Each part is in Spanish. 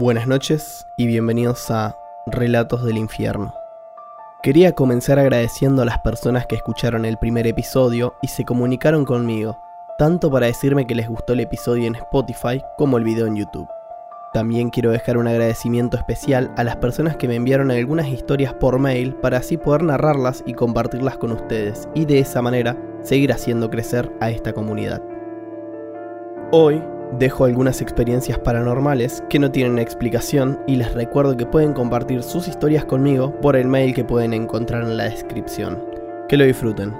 Buenas noches y bienvenidos a Relatos del Infierno. Quería comenzar agradeciendo a las personas que escucharon el primer episodio y se comunicaron conmigo, tanto para decirme que les gustó el episodio en Spotify como el video en YouTube. También quiero dejar un agradecimiento especial a las personas que me enviaron algunas historias por mail para así poder narrarlas y compartirlas con ustedes y de esa manera seguir haciendo crecer a esta comunidad. Hoy dejo algunas experiencias paranormales que no tienen explicación y les recuerdo que pueden compartir sus historias conmigo por el mail que pueden encontrar en la descripción. Que lo disfruten.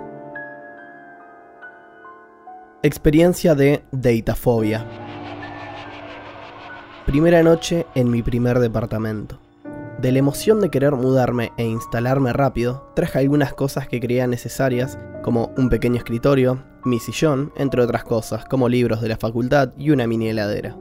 Experiencia de Datafobia. Primera noche en mi primer departamento. De la emoción de querer mudarme e instalarme rápido, traje algunas cosas que creía necesarias, como un pequeño escritorio, mi sillón, entre otras cosas, como libros de la facultad y una mini heladera.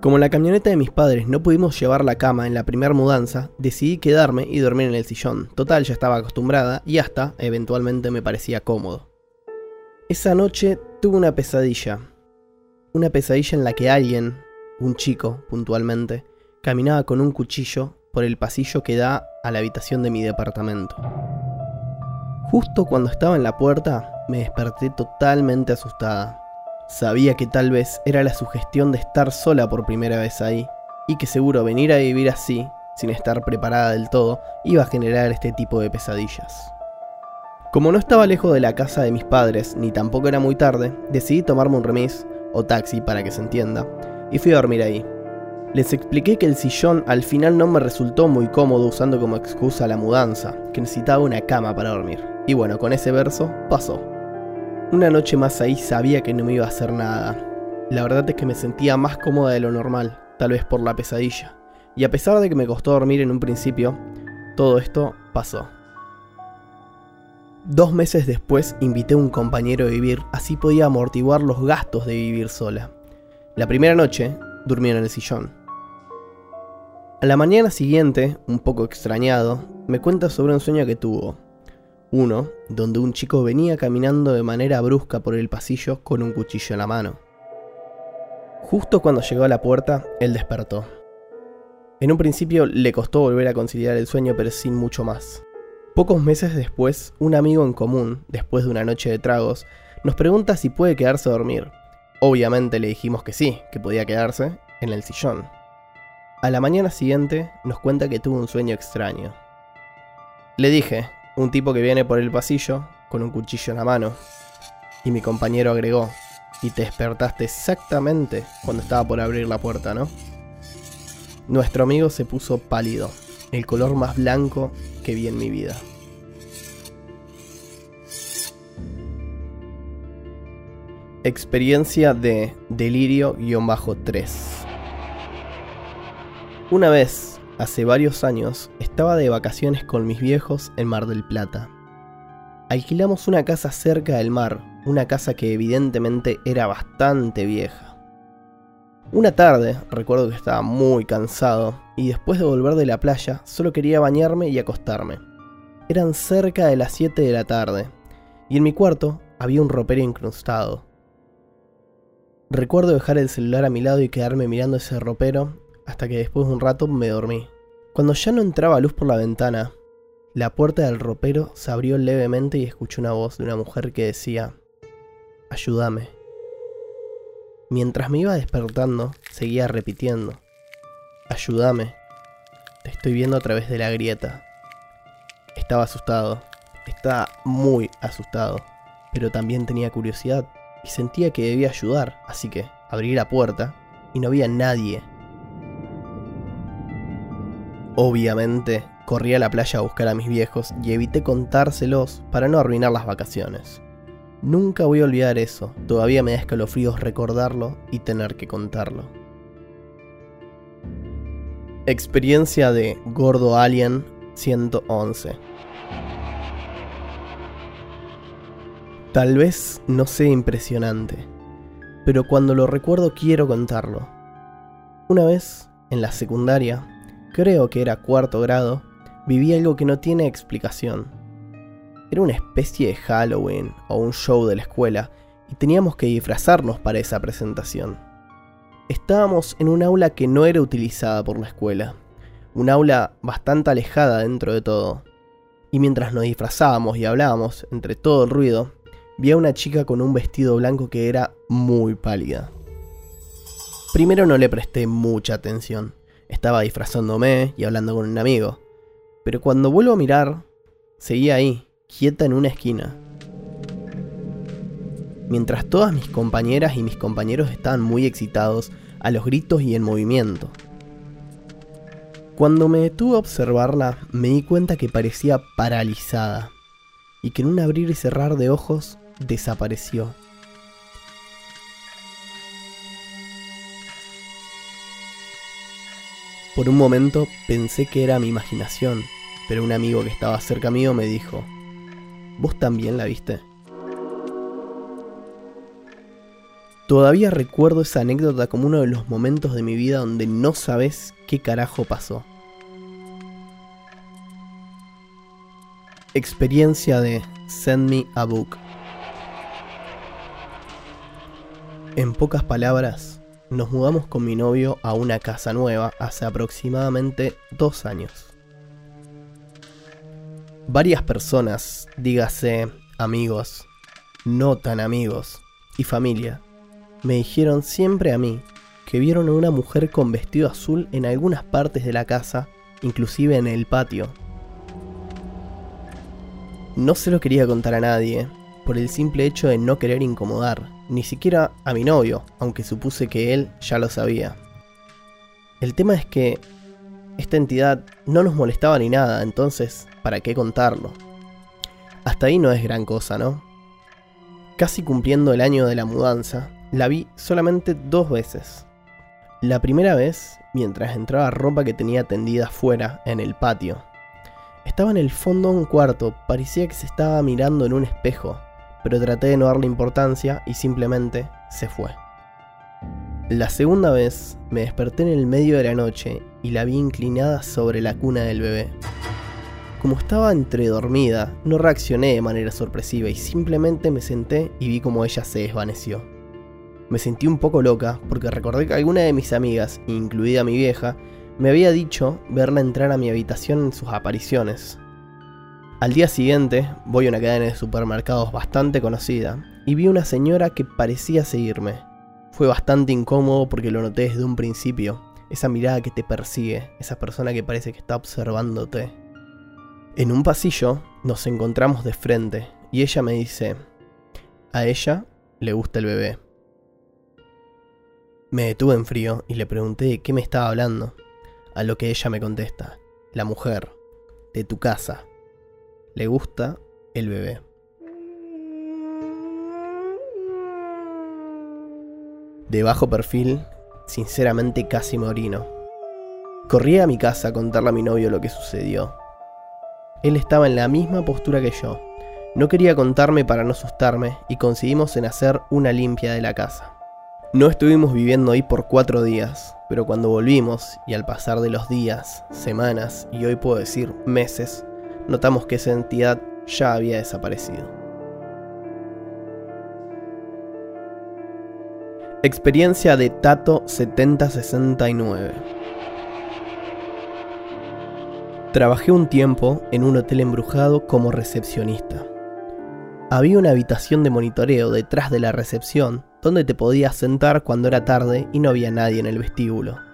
Como la camioneta de mis padres no pudimos llevar la cama en la primera mudanza, decidí quedarme y dormir en el sillón. Total, ya estaba acostumbrada y hasta, eventualmente, me parecía cómodo. Esa noche tuve una pesadilla. Una pesadilla en la que alguien, un chico puntualmente, caminaba con un cuchillo por el pasillo que da a la habitación de mi departamento. Justo cuando estaba en la puerta, me desperté totalmente asustada. Sabía que tal vez era la sugestión de estar sola por primera vez ahí, y que seguro venir a vivir así, sin estar preparada del todo, iba a generar este tipo de pesadillas. Como no estaba lejos de la casa de mis padres, ni tampoco era muy tarde, decidí tomarme un remis, o taxi para que se entienda, y fui a dormir ahí. Les expliqué que el sillón al final no me resultó muy cómodo usando como excusa la mudanza, que necesitaba una cama para dormir. Y bueno, con ese verso pasó. Una noche más ahí sabía que no me iba a hacer nada. La verdad es que me sentía más cómoda de lo normal, tal vez por la pesadilla. Y a pesar de que me costó dormir en un principio, todo esto pasó. Dos meses después invité a un compañero a vivir, así podía amortiguar los gastos de vivir sola. La primera noche durmió en el sillón. A la mañana siguiente, un poco extrañado, me cuenta sobre un sueño que tuvo. Donde un chico venía caminando de manera brusca por el pasillo con un cuchillo en la mano. Justo cuando llegó a la puerta, él despertó. En un principio le costó volver a conciliar el sueño, pero sin mucho más. Pocos meses después, un amigo en común, después de una noche de tragos, nos pregunta si puede quedarse a dormir, Obviamente le dijimos que sí, que podía quedarse en el sillón. A la mañana siguiente nos cuenta que tuvo un sueño extraño. Le dije, un tipo que viene por el pasillo con un cuchillo en la mano. Y mi compañero agregó, y te despertaste exactamente cuando estaba por abrir la puerta, ¿no? Nuestro amigo se puso pálido, el color más blanco que vi en mi vida. Experiencia de Delirio-3. Una vez, hace varios años, estaba de vacaciones con mis viejos en Mar del Plata. Alquilamos una casa cerca del mar, una casa que evidentemente era bastante vieja. Una tarde, recuerdo que estaba muy cansado, y después de volver de la playa, solo quería bañarme y acostarme. Eran cerca de las 7 de la tarde, y en mi cuarto había un ropero incrustado. Recuerdo dejar el celular a mi lado y quedarme mirando ese ropero hasta que después de un rato me dormí. Cuando ya no entraba luz por la ventana, la puerta del ropero se abrió levemente y escuché una voz de una mujer que decía, ayúdame. Mientras me iba despertando, seguía repitiendo, ayúdame, te estoy viendo a través de la grieta. Estaba asustado, estaba muy asustado, pero también tenía curiosidad y sentía que debía ayudar, así que abrí la puerta y no había nadie. Obviamente, corrí a la playa a buscar a mis viejos y evité contárselos para no arruinar las vacaciones. Nunca voy a olvidar eso, todavía me da escalofríos recordarlo y tener que contarlo. Experiencia de Gordo Alien 111 Tal vez no sea impresionante, pero cuando lo recuerdo quiero contarlo. Una vez, en la secundaria, creo que era cuarto grado, viví algo que no tiene explicación. Era una especie de Halloween o un show de la escuela y teníamos que disfrazarnos para esa presentación. Estábamos en un aula que no era utilizada por la escuela, un aula bastante alejada dentro de todo. Y mientras nos disfrazábamos y hablábamos, entre todo el ruido, vi a una chica con un vestido blanco que era muy pálida. Primero no le presté mucha atención, estaba disfrazándome y hablando con un amigo, pero cuando vuelvo a mirar, seguía ahí, quieta en una esquina. Mientras todas mis compañeras y mis compañeros estaban muy excitados a los gritos y en movimiento. Cuando me detuve a observarla, me di cuenta que parecía paralizada y que en un abrir y cerrar de ojos desapareció. Por un momento pensé que era mi imaginación, pero un amigo que estaba cerca mío me dijo, ¿Vos también la viste? Todavía recuerdo esa anécdota como uno de los momentos de mi vida donde no sabes qué carajo pasó. Experiencia de Send Me a Book. En pocas palabras, nos mudamos con mi novio a una casa nueva hace aproximadamente dos años. Varias personas, dígase amigos, no tan amigos y familia, me dijeron siempre a mí que vieron a una mujer con vestido azul en algunas partes de la casa, inclusive en el patio. No se lo quería contar a nadie, por el simple hecho de no querer incomodar, ni siquiera a mi novio, aunque supuse que él ya lo sabía. El tema es que esta entidad no nos molestaba ni nada, entonces, ¿para qué contarlo? Hasta ahí no es gran cosa, ¿no? Casi cumpliendo el año de la mudanza, la vi solamente dos veces. La primera vez, mientras entraba ropa que tenía tendida afuera, en el patio. Estaba en el fondo de un cuarto, parecía que se estaba mirando en un espejo, pero traté de no darle importancia y simplemente se fue. La segunda vez me desperté en el medio de la noche y la vi inclinada sobre la cuna del bebé. Como estaba entre dormida, no reaccioné de manera sorpresiva y simplemente me senté y vi como ella se desvaneció. Me sentí un poco loca porque recordé que alguna de mis amigas, incluida mi vieja, me había dicho verla entrar a mi habitación en sus apariciones. Al día siguiente voy a una cadena de supermercados bastante conocida y vi una señora que parecía seguirme. Fue bastante incómodo porque lo noté desde un principio, esa mirada que te persigue, esa persona que parece que está observándote. En un pasillo nos encontramos de frente y ella me dice, a ella le gusta el bebé. Me detuve en frío y le pregunté de qué me estaba hablando, a lo que ella me contesta, la mujer, de tu casa, le gusta el bebé. De bajo perfil, sinceramente casi me orino. Corrí a mi casa a contarle a mi novio lo que sucedió. Él estaba en la misma postura que yo. No quería contarme para no asustarme y conseguimos en hacer una limpia de la casa. No estuvimos viviendo ahí por cuatro días, pero cuando volvimos, y al pasar de los días, semanas y hoy puedo decir meses, notamos que esa entidad ya había desaparecido. Experiencia de Tato 7069 Trabajé un tiempo en un hotel embrujado como recepcionista. Había una habitación de monitoreo detrás de la recepción donde te podías sentar cuando era tarde y no había nadie en el vestíbulo.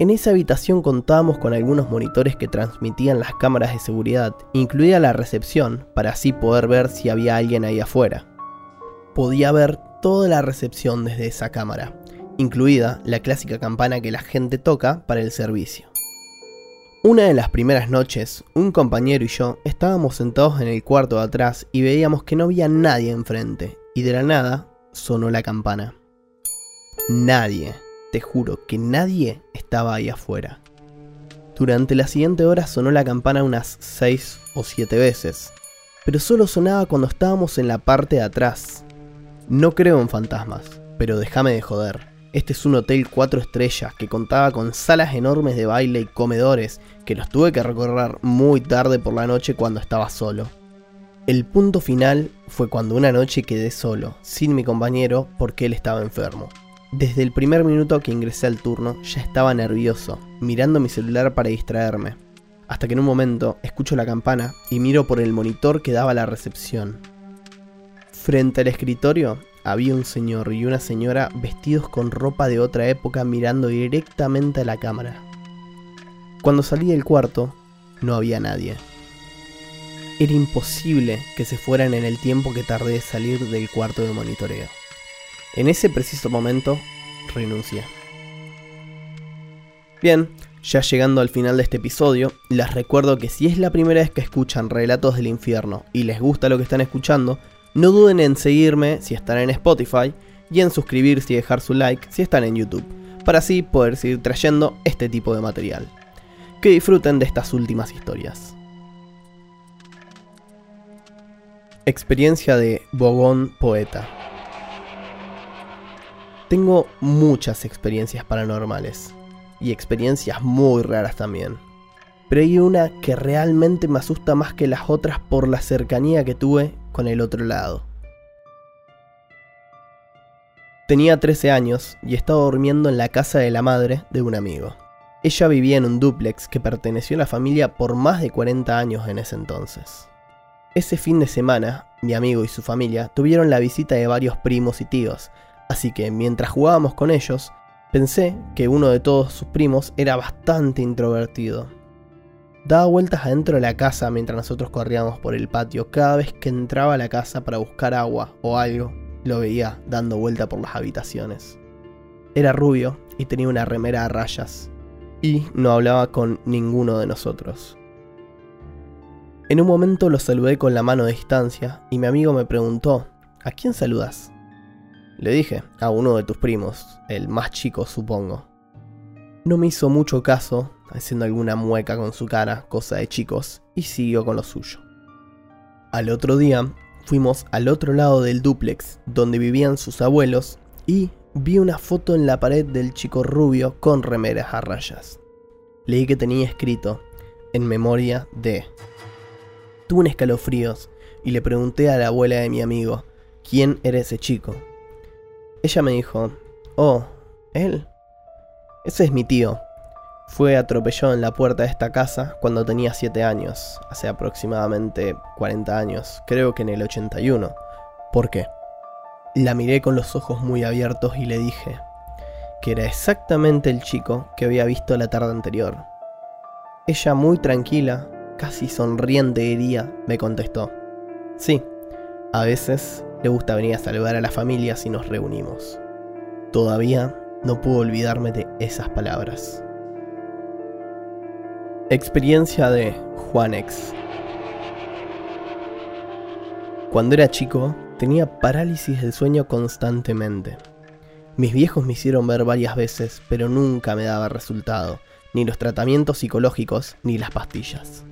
En esa habitación contábamos con algunos monitores que transmitían las cámaras de seguridad, incluida la recepción, para así poder ver si había alguien ahí afuera. Podía ver toda la recepción desde esa cámara, incluida la clásica campana que la gente toca para el servicio. Una de las primeras noches, un compañero y yo estábamos sentados en el cuarto de atrás y veíamos que no había nadie enfrente, y de la nada sonó la campana. Nadie, te juro que nadie estaba ahí afuera. Durante la siguiente hora sonó la campana unas 6 o 7 veces, pero solo sonaba cuando estábamos en la parte de atrás. No creo en fantasmas, pero déjame de joder. Este es un hotel 4 estrellas que contaba con salas enormes de baile y comedores que los tuve que recorrer muy tarde por la noche cuando estaba solo. El punto final fue cuando una noche quedé solo, sin mi compañero, porque él estaba enfermo. Desde el primer minuto que ingresé al turno ya estaba nervioso, mirando mi celular para distraerme, hasta que en un momento escucho la campana y miro por el monitor que daba la recepción. Frente al escritorio había un señor y una señora vestidos con ropa de otra época mirando directamente a la cámara. Cuando salí del cuarto, no había nadie. Era imposible que se fueran en el tiempo que tardé de salir del cuarto de monitoreo. En ese preciso momento, renuncié. Bien, ya llegando al final de este episodio, les recuerdo que si es la primera vez que escuchan Relatos del Infierno y les gusta lo que están escuchando, no duden en seguirme si están en Spotify y en suscribirse y dejar su like si están en YouTube, para así poder seguir trayendo este tipo de material. Que disfruten de estas últimas historias. Experiencia de Bogón Poeta. Tengo muchas experiencias paranormales y experiencias muy raras también. Pero hay una que realmente me asusta más que las otras por la cercanía que tuve con el otro lado. Tenía 13 años y estaba durmiendo en la casa de la madre de un amigo. Ella vivía en un dúplex que perteneció a la familia por más de 40 años en ese entonces. Ese fin de semana, mi amigo y su familia tuvieron la visita de varios primos y tíos, así que mientras jugábamos con ellos, pensé que uno de todos sus primos era bastante introvertido. Daba vueltas adentro de la casa mientras nosotros corríamos por el patio. Cada vez que entraba a la casa para buscar agua o algo, lo veía dando vuelta por las habitaciones. Era rubio y tenía una remera a rayas. Y no hablaba con ninguno de nosotros. En un momento lo saludé con la mano de distancia y mi amigo me preguntó, ¿a quién saludas? Le dije, a uno de tus primos, el más chico supongo. No me hizo mucho caso, haciendo alguna mueca con su cara, cosa de chicos, y siguió con lo suyo. Al otro día, fuimos al otro lado del dúplex, donde vivían sus abuelos, y vi una foto en la pared del chico rubio con remeras a rayas. Leí que tenía escrito, en memoria de Tuve un escalofríos y le pregunté a la abuela de mi amigo, ¿quién era ese chico? Ella me dijo, oh, él. Ese es mi tío. Fue atropellado en la puerta de esta casa cuando tenía 7 años, hace aproximadamente 40 años, creo que en el 81. ¿Por qué? La miré con los ojos muy abiertos y le dije que era exactamente el chico que había visto la tarde anterior. Ella muy tranquila casi sonriente diría, me contestó. Sí, a veces le gusta venir a saludar a la familia si nos reunimos. Todavía no puedo olvidarme de esas palabras. Experiencia de Juanex. Cuando era chico, tenía parálisis del sueño constantemente. Mis viejos me hicieron ver varias veces, pero nunca me daba resultado, ni los tratamientos psicológicos ni las pastillas.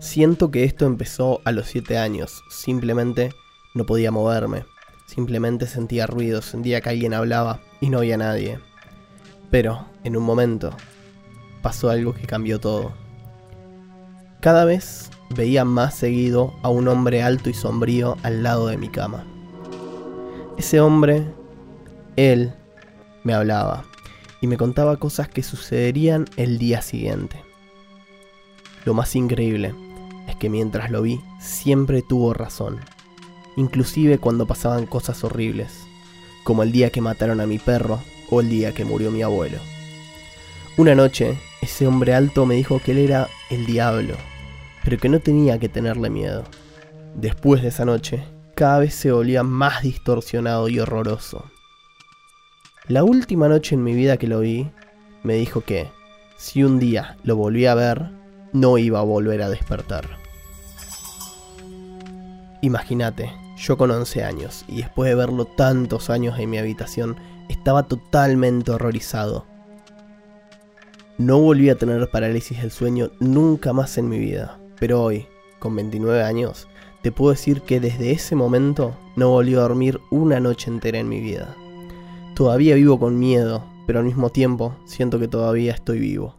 Siento que esto empezó a los 7 años. Simplemente no podía moverme. Simplemente sentía ruido, sentía que alguien hablaba y no había nadie. Pero, en un momento, pasó algo que cambió todo. Cada vez veía más seguido a un hombre alto y sombrío al lado de mi cama. Ese hombre, él, me hablaba y me contaba cosas que sucederían el día siguiente. Lo más increíble es que mientras lo vi, siempre tuvo razón. Inclusive cuando pasaban cosas horribles, como el día que mataron a mi perro o el día que murió mi abuelo. Una noche, ese hombre alto me dijo que él era el diablo, pero que no tenía que tenerle miedo. Después de esa noche, cada vez se volvía más distorsionado y horroroso. La última noche en mi vida que lo vi, me dijo que, si un día lo volví a ver, no iba a volver a despertar. Imagínate, yo con 11 años y después de verlo tantos años en mi habitación, estaba totalmente horrorizado. No volví a tener parálisis del sueño nunca más en mi vida, pero hoy, con 29 años, te puedo decir que desde ese momento no volví a dormir una noche entera en mi vida. Todavía vivo con miedo, pero al mismo tiempo siento que todavía estoy vivo.